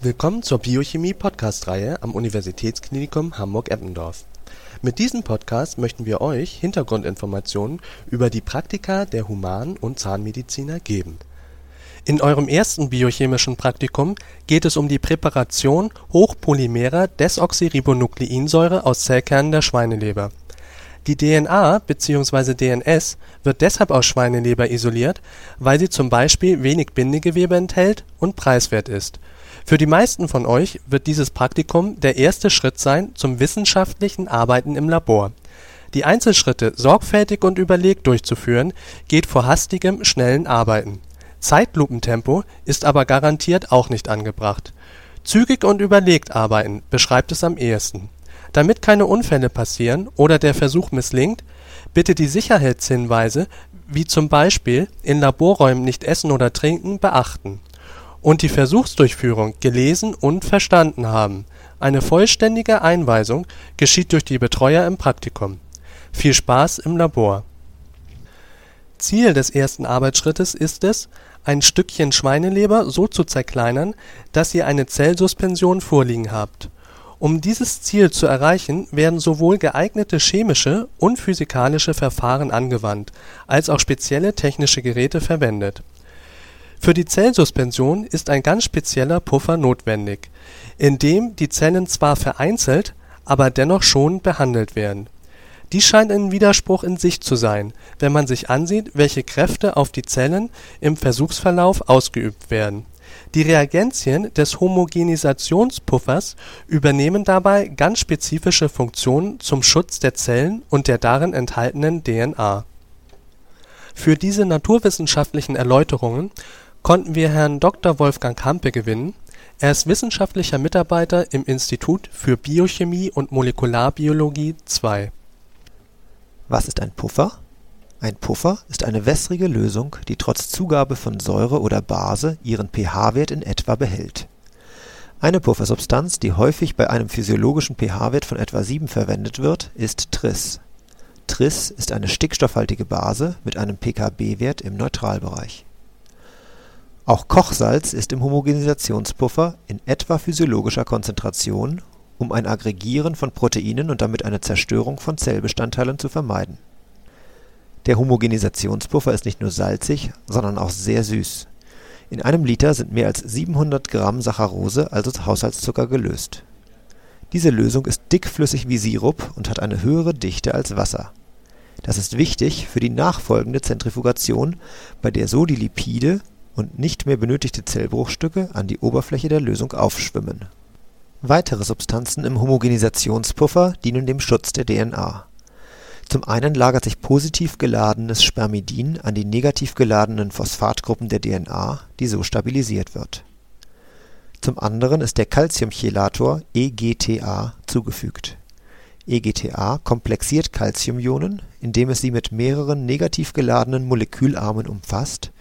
Willkommen zur Biochemie-Podcast-Reihe am Universitätsklinikum Hamburg-Eppendorf. Mit diesem Podcast möchten wir euch Hintergrundinformationen über die Praktika der Human und Zahnmediziner geben. In eurem ersten biochemischen Praktikum geht es um die Präparation hochpolymerer Desoxyribonukleinsäure aus Zellkernen der Schweineleber. Die DNA bzw. DNS wird deshalb aus Schweineleber isoliert, weil sie zum Beispiel wenig Bindegewebe enthält und preiswert ist für die meisten von euch wird dieses Praktikum der erste Schritt sein zum wissenschaftlichen Arbeiten im Labor. Die Einzelschritte sorgfältig und überlegt durchzuführen, geht vor hastigem, schnellen Arbeiten. Zeitlupentempo ist aber garantiert auch nicht angebracht. Zügig und überlegt arbeiten beschreibt es am ehesten. Damit keine Unfälle passieren oder der Versuch misslingt, bitte die Sicherheitshinweise wie zum Beispiel in Laborräumen nicht essen oder trinken beachten und die Versuchsdurchführung gelesen und verstanden haben. Eine vollständige Einweisung geschieht durch die Betreuer im Praktikum. Viel Spaß im Labor. Ziel des ersten Arbeitsschrittes ist es, ein Stückchen Schweineleber so zu zerkleinern, dass ihr eine Zellsuspension vorliegen habt. Um dieses Ziel zu erreichen, werden sowohl geeignete chemische und physikalische Verfahren angewandt, als auch spezielle technische Geräte verwendet für die Zellsuspension ist ein ganz spezieller Puffer notwendig, in dem die Zellen zwar vereinzelt, aber dennoch schonend behandelt werden. Dies scheint ein Widerspruch in sich zu sein, wenn man sich ansieht, welche Kräfte auf die Zellen im Versuchsverlauf ausgeübt werden. Die Reagenzien des Homogenisationspuffers übernehmen dabei ganz spezifische Funktionen zum Schutz der Zellen und der darin enthaltenen DNA. Für diese naturwissenschaftlichen Erläuterungen konnten wir Herrn Dr. Wolfgang Hampe gewinnen. Er ist wissenschaftlicher Mitarbeiter im Institut für Biochemie und Molekularbiologie II. Was ist ein Puffer? Ein Puffer ist eine wässrige Lösung, die trotz Zugabe von Säure oder Base ihren pH-Wert in etwa behält. Eine Puffersubstanz, die häufig bei einem physiologischen pH-Wert von etwa 7 verwendet wird, ist Tris. Tris ist eine stickstoffhaltige Base mit einem pKb-Wert im Neutralbereich auch Kochsalz ist im Homogenisationspuffer in etwa physiologischer Konzentration, um ein Aggregieren von Proteinen und damit eine Zerstörung von Zellbestandteilen zu vermeiden. Der Homogenisationspuffer ist nicht nur salzig, sondern auch sehr süß. In einem Liter sind mehr als 700 Gramm Saccharose, also Haushaltszucker, gelöst. Diese Lösung ist dickflüssig wie Sirup und hat eine höhere Dichte als Wasser. Das ist wichtig für die nachfolgende Zentrifugation, bei der so die Lipide und nicht mehr benötigte Zellbruchstücke an die Oberfläche der Lösung aufschwimmen. Weitere Substanzen im Homogenisationspuffer dienen dem Schutz der DNA. Zum einen lagert sich positiv geladenes Spermidin an die negativ geladenen Phosphatgruppen der DNA, die so stabilisiert wird. Zum anderen ist der Calciumchelator EGTA zugefügt. EGTA komplexiert Calciumionen, indem es sie mit mehreren negativ geladenen Molekülarmen umfasst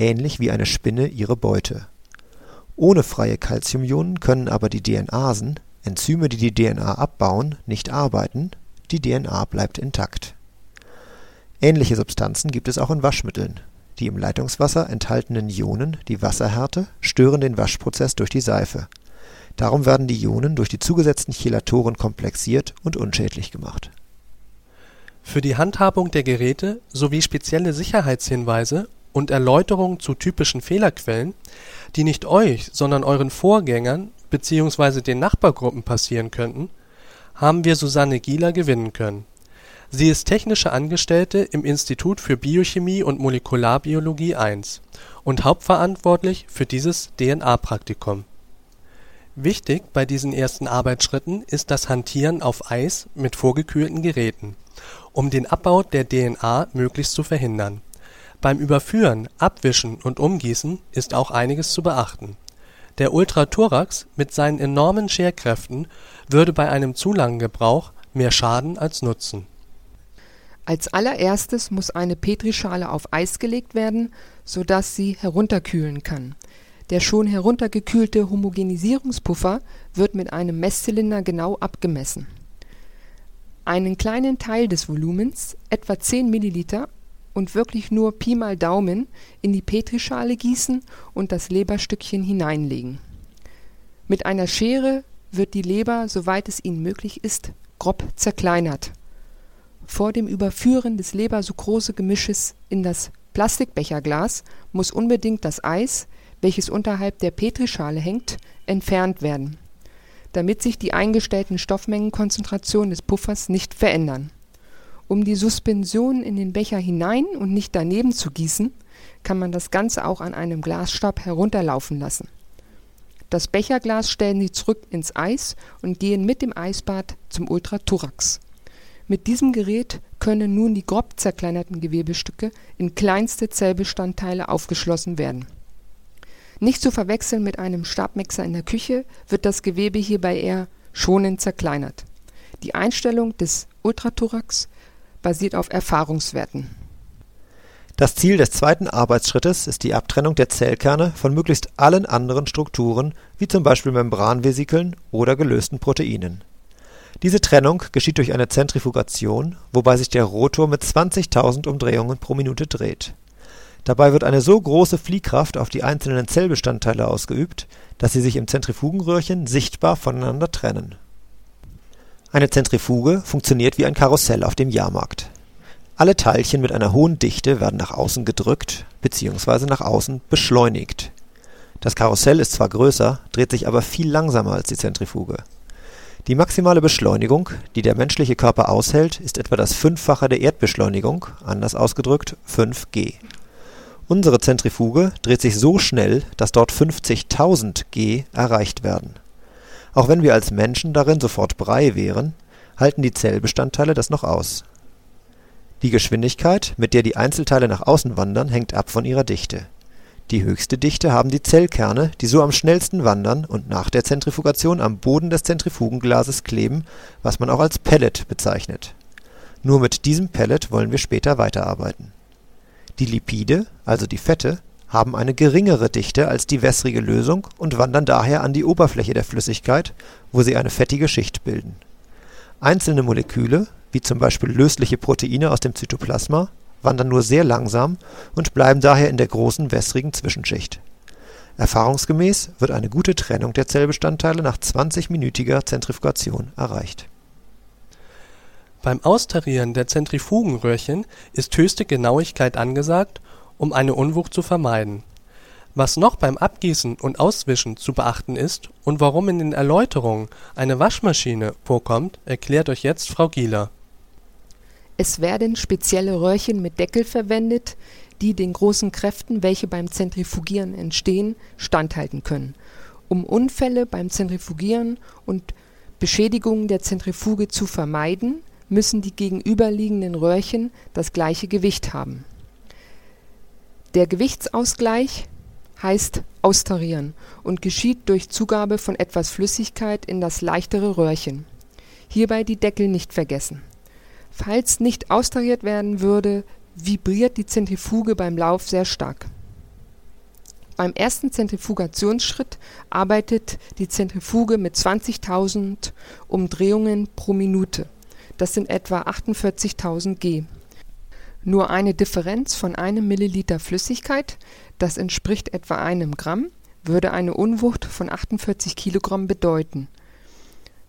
ähnlich wie eine Spinne ihre Beute. Ohne freie Calciumionen können aber die DNasen, Enzyme, die die DNA abbauen, nicht arbeiten, die DNA bleibt intakt. Ähnliche Substanzen gibt es auch in Waschmitteln. Die im Leitungswasser enthaltenen Ionen, die Wasserhärte, stören den Waschprozess durch die Seife. Darum werden die Ionen durch die zugesetzten Chelatoren komplexiert und unschädlich gemacht. Für die Handhabung der Geräte sowie spezielle Sicherheitshinweise und Erläuterungen zu typischen Fehlerquellen, die nicht euch, sondern euren Vorgängern bzw. den Nachbargruppen passieren könnten, haben wir Susanne Gieler gewinnen können. Sie ist technische Angestellte im Institut für Biochemie und Molekularbiologie I und hauptverantwortlich für dieses DNA-Praktikum. Wichtig bei diesen ersten Arbeitsschritten ist das Hantieren auf Eis mit vorgekühlten Geräten, um den Abbau der DNA möglichst zu verhindern beim Überführen, Abwischen und Umgießen ist auch einiges zu beachten. Der Ultrathorax mit seinen enormen Scherkräften würde bei einem zu langen Gebrauch mehr Schaden als Nutzen. Als allererstes muss eine Petrischale auf Eis gelegt werden, sodass sie herunterkühlen kann. Der schon heruntergekühlte Homogenisierungspuffer wird mit einem Messzylinder genau abgemessen. Einen kleinen Teil des Volumens, etwa 10 Milliliter und wirklich nur Pi mal Daumen in die Petrischale gießen und das Leberstückchen hineinlegen. Mit einer Schere wird die Leber, soweit es ihnen möglich ist, grob zerkleinert. Vor dem Überführen des Leber-Sucrose-Gemisches in das Plastikbecherglas muss unbedingt das Eis, welches unterhalb der Petrischale hängt, entfernt werden, damit sich die eingestellten Stoffmengenkonzentrationen des Puffers nicht verändern. Um die Suspension in den Becher hinein und nicht daneben zu gießen, kann man das Ganze auch an einem Glasstab herunterlaufen lassen. Das Becherglas stellen Sie zurück ins Eis und gehen mit dem Eisbad zum Ultrathorax. Mit diesem Gerät können nun die grob zerkleinerten Gewebestücke in kleinste Zellbestandteile aufgeschlossen werden. Nicht zu verwechseln mit einem Stabmixer in der Küche wird das Gewebe hierbei eher schonend zerkleinert. Die Einstellung des Ultrathorax basiert auf Erfahrungswerten. Das Ziel des zweiten Arbeitsschrittes ist die Abtrennung der Zellkerne von möglichst allen anderen Strukturen, wie zum Beispiel Membranvesikeln oder gelösten Proteinen. Diese Trennung geschieht durch eine Zentrifugation, wobei sich der Rotor mit 20.000 Umdrehungen pro Minute dreht. Dabei wird eine so große Fliehkraft auf die einzelnen Zellbestandteile ausgeübt, dass sie sich im Zentrifugenröhrchen sichtbar voneinander trennen. Eine Zentrifuge funktioniert wie ein Karussell auf dem Jahrmarkt. Alle Teilchen mit einer hohen Dichte werden nach außen gedrückt bzw. nach außen beschleunigt. Das Karussell ist zwar größer, dreht sich aber viel langsamer als die Zentrifuge. Die maximale Beschleunigung, die der menschliche Körper aushält, ist etwa das Fünffache der Erdbeschleunigung, anders ausgedrückt 5g. Unsere Zentrifuge dreht sich so schnell, dass dort 50.000 g erreicht werden. Auch wenn wir als Menschen darin sofort Brei wären, halten die Zellbestandteile das noch aus die Geschwindigkeit, mit der die Einzelteile nach außen wandern, hängt ab von ihrer Dichte. Die höchste Dichte haben die Zellkerne, die so am schnellsten wandern und nach der Zentrifugation am Boden des Zentrifugenglases kleben, was man auch als Pellet bezeichnet. Nur mit diesem Pellet wollen wir später weiterarbeiten. Die Lipide, also die Fette, haben eine geringere Dichte als die wässrige Lösung und wandern daher an die Oberfläche der Flüssigkeit, wo sie eine fettige Schicht bilden. Einzelne Moleküle wie zum Beispiel lösliche Proteine aus dem Zytoplasma, wandern nur sehr langsam und bleiben daher in der großen wässrigen Zwischenschicht. Erfahrungsgemäß wird eine gute Trennung der Zellbestandteile nach 20-minütiger Zentrifugation erreicht. Beim Austarieren der Zentrifugenröhrchen ist höchste Genauigkeit angesagt, um eine Unwucht zu vermeiden was noch beim Abgießen und Auswischen zu beachten ist und warum in den Erläuterungen eine Waschmaschine vorkommt, erklärt euch jetzt Frau Gieler. Es werden spezielle Röhrchen mit Deckel verwendet, die den großen Kräften, welche beim Zentrifugieren entstehen, standhalten können. Um Unfälle beim Zentrifugieren und Beschädigungen der Zentrifuge zu vermeiden, müssen die gegenüberliegenden Röhrchen das gleiche Gewicht haben. Der Gewichtsausgleich heißt austarieren und geschieht durch Zugabe von etwas Flüssigkeit in das leichtere Röhrchen. Hierbei die Deckel nicht vergessen. Falls nicht austariert werden würde, vibriert die Zentrifuge beim Lauf sehr stark. Beim ersten Zentrifugationsschritt arbeitet die Zentrifuge mit 20.000 Umdrehungen pro Minute. Das sind etwa 48.000 G. Nur eine Differenz von einem Milliliter Flüssigkeit, das entspricht etwa einem Gramm, würde eine Unwucht von 48 Kilogramm bedeuten.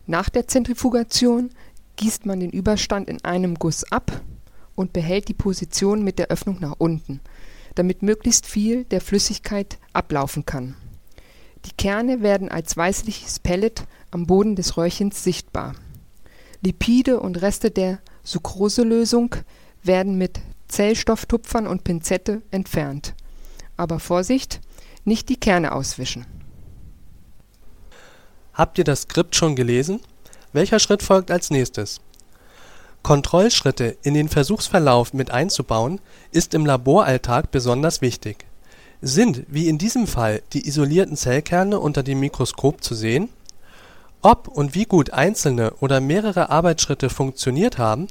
Nach der Zentrifugation gießt man den Überstand in einem Guss ab und behält die Position mit der Öffnung nach unten, damit möglichst viel der Flüssigkeit ablaufen kann. Die Kerne werden als weißliches Pellet am Boden des Röhrchens sichtbar. Lipide und Reste der Sucroselösung werden mit Zellstofftupfern und Pinzette entfernt. Aber Vorsicht, nicht die Kerne auswischen. Habt ihr das Skript schon gelesen? Welcher Schritt folgt als nächstes? Kontrollschritte in den Versuchsverlauf mit einzubauen, ist im Laboralltag besonders wichtig. Sind, wie in diesem Fall, die isolierten Zellkerne unter dem Mikroskop zu sehen? Ob und wie gut einzelne oder mehrere Arbeitsschritte funktioniert haben,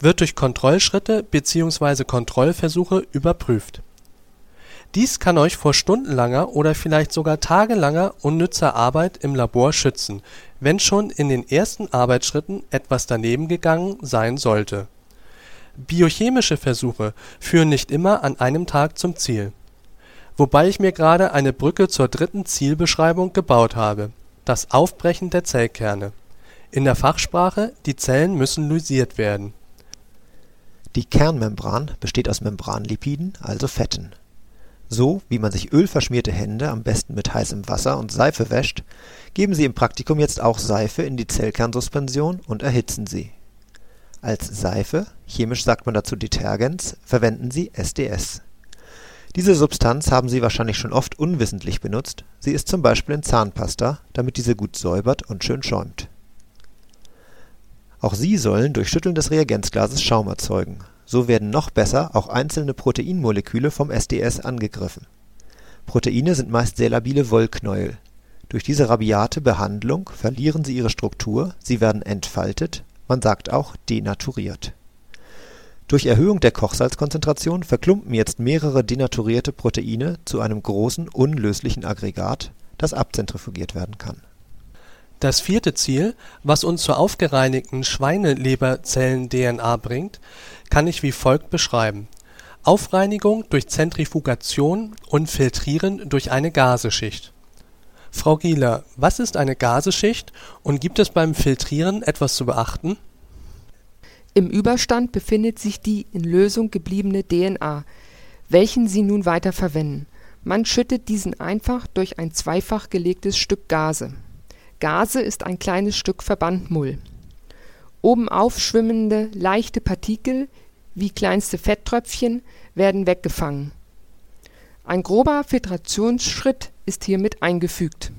wird durch Kontrollschritte bzw. Kontrollversuche überprüft. Dies kann euch vor stundenlanger oder vielleicht sogar tagelanger unnützer Arbeit im Labor schützen, wenn schon in den ersten Arbeitsschritten etwas daneben gegangen sein sollte. Biochemische Versuche führen nicht immer an einem Tag zum Ziel. Wobei ich mir gerade eine Brücke zur dritten Zielbeschreibung gebaut habe das Aufbrechen der Zellkerne. In der Fachsprache, die Zellen müssen lysiert werden. Die Kernmembran besteht aus Membranlipiden, also Fetten. So wie man sich ölverschmierte Hände am besten mit heißem Wasser und Seife wäscht, geben Sie im Praktikum jetzt auch Seife in die Zellkernsuspension und erhitzen sie. Als Seife, chemisch sagt man dazu Detergens, verwenden Sie SDS. Diese Substanz haben Sie wahrscheinlich schon oft unwissentlich benutzt, sie ist zum Beispiel in Zahnpasta, damit diese gut säubert und schön schäumt. Auch sie sollen durch Schütteln des Reagenzglases Schaum erzeugen, so werden noch besser auch einzelne Proteinmoleküle vom SDS angegriffen. Proteine sind meist sehr labile Wollknäuel. Durch diese rabiate Behandlung verlieren sie ihre Struktur, sie werden entfaltet, man sagt auch denaturiert durch Erhöhung der Kochsalzkonzentration verklumpen jetzt mehrere denaturierte Proteine zu einem großen, unlöslichen Aggregat, das abzentrifugiert werden kann. Das vierte Ziel, was uns zur aufgereinigten Schweineleberzellen-DNA bringt, kann ich wie folgt beschreiben: Aufreinigung durch Zentrifugation und Filtrieren durch eine Gaseschicht. Frau Gieler, was ist eine Gaseschicht und gibt es beim Filtrieren etwas zu beachten im Überstand befindet sich die in Lösung gebliebene DNA, welchen Sie nun weiter verwenden. Man schüttet diesen einfach durch ein zweifach gelegtes Stück Gase. Gase ist ein kleines Stück Verbandmull. Obenauf schwimmende leichte Partikel wie kleinste Fetttröpfchen werden weggefangen. Ein grober Filtrationsschritt ist hiermit eingefügt.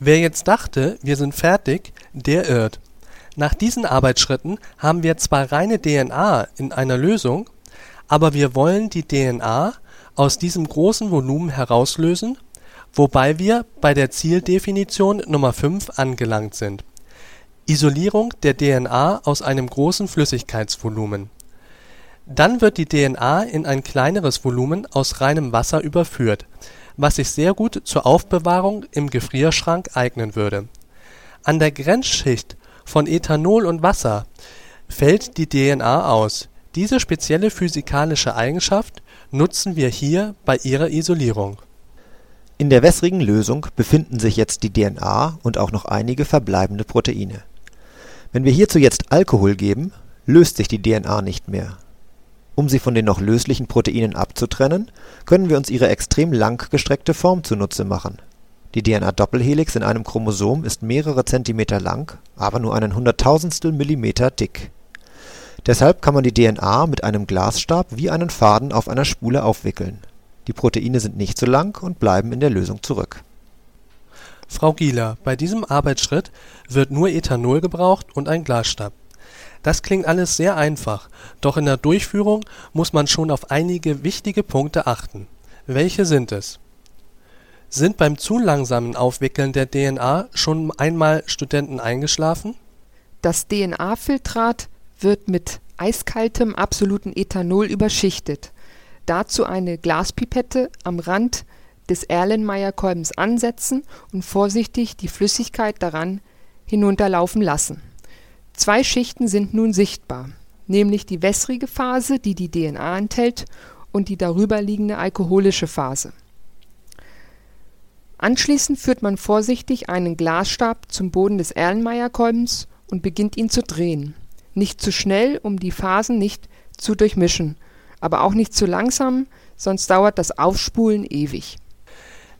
Wer jetzt dachte, wir sind fertig, der irrt nach diesen Arbeitsschritten haben wir zwar reine DNA in einer Lösung, aber wir wollen die DNA aus diesem großen Volumen herauslösen, wobei wir bei der Zieldefinition Nummer 5 angelangt sind. Isolierung der DNA aus einem großen Flüssigkeitsvolumen. Dann wird die DNA in ein kleineres Volumen aus reinem Wasser überführt, was sich sehr gut zur Aufbewahrung im Gefrierschrank eignen würde. An der Grenzschicht von Ethanol und Wasser fällt die DNA aus. Diese spezielle physikalische Eigenschaft nutzen wir hier bei ihrer Isolierung. In der wässrigen Lösung befinden sich jetzt die DNA und auch noch einige verbleibende Proteine. Wenn wir hierzu jetzt Alkohol geben, löst sich die DNA nicht mehr. Um sie von den noch löslichen Proteinen abzutrennen, können wir uns ihre extrem langgestreckte Form zunutze machen die DNA-Doppelhelix in einem Chromosom ist mehrere Zentimeter lang, aber nur einen Hunderttausendstel Millimeter dick. Deshalb kann man die DNA mit einem Glasstab wie einen Faden auf einer Spule aufwickeln. Die Proteine sind nicht so lang und bleiben in der Lösung zurück. Frau Gieler, bei diesem Arbeitsschritt wird nur Ethanol gebraucht und ein Glasstab. Das klingt alles sehr einfach, doch in der Durchführung muss man schon auf einige wichtige Punkte achten. Welche sind es sind beim zu langsamen Aufwickeln der DNA schon einmal Studenten eingeschlafen? Das DNA-Filtrat wird mit eiskaltem absoluten Ethanol überschichtet. Dazu eine Glaspipette am Rand des Erlenmeyer-Kolbens ansetzen und vorsichtig die Flüssigkeit daran hinunterlaufen lassen. Zwei Schichten sind nun sichtbar, nämlich die wässrige Phase, die die DNA enthält, und die darüberliegende alkoholische Phase Anschließend führt man vorsichtig einen Glasstab zum Boden des Erlenmeyer-Kolbens und beginnt ihn zu drehen. Nicht zu schnell, um die Phasen nicht zu durchmischen, aber auch nicht zu langsam, sonst dauert das Aufspulen ewig.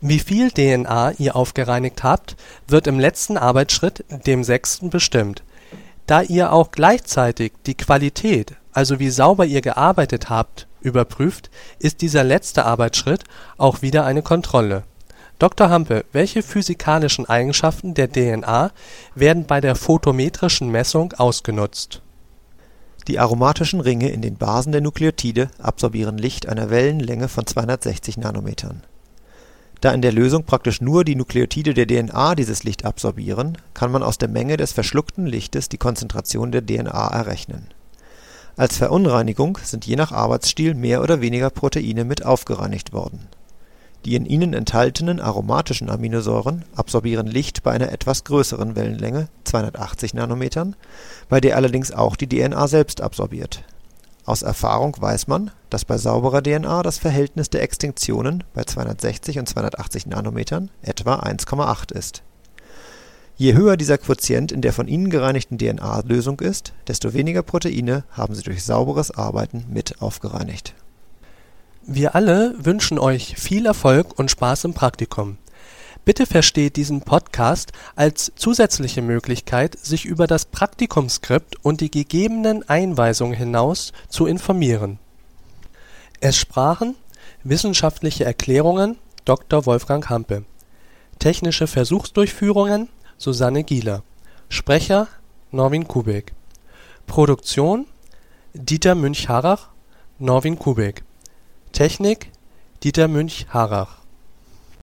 Wie viel DNA ihr aufgereinigt habt, wird im letzten Arbeitsschritt, dem sechsten, bestimmt. Da ihr auch gleichzeitig die Qualität, also wie sauber ihr gearbeitet habt, überprüft, ist dieser letzte Arbeitsschritt auch wieder eine Kontrolle Dr. Hampe, welche physikalischen Eigenschaften der DNA werden bei der photometrischen Messung ausgenutzt? Die aromatischen Ringe in den Basen der Nukleotide absorbieren Licht einer Wellenlänge von 260 Nanometern. Da in der Lösung praktisch nur die Nukleotide der DNA dieses Licht absorbieren, kann man aus der Menge des verschluckten Lichtes die Konzentration der DNA errechnen. Als Verunreinigung sind je nach Arbeitsstil mehr oder weniger Proteine mit aufgereinigt worden die in ihnen enthaltenen aromatischen Aminosäuren absorbieren Licht bei einer etwas größeren Wellenlänge (280 Nanometern), bei der allerdings auch die DNA selbst absorbiert. Aus Erfahrung weiß man, dass bei sauberer DNA das Verhältnis der Extinktionen bei 260 und 280 Nanometern etwa 1,8 ist. Je höher dieser Quotient in der von ihnen gereinigten DNA-Lösung ist, desto weniger Proteine haben sie durch sauberes Arbeiten mit aufgereinigt. Wir alle wünschen euch viel Erfolg und Spaß im Praktikum. Bitte versteht diesen Podcast als zusätzliche Möglichkeit, sich über das Praktikumsskript und die gegebenen Einweisungen hinaus zu informieren. Es sprachen wissenschaftliche Erklärungen Dr. Wolfgang Hampe, technische Versuchsdurchführungen Susanne Gieler, Sprecher Norwin Kubik, Produktion Dieter Münch-Harrach, Norwin Kubik, Technik Dieter Münch-Harrach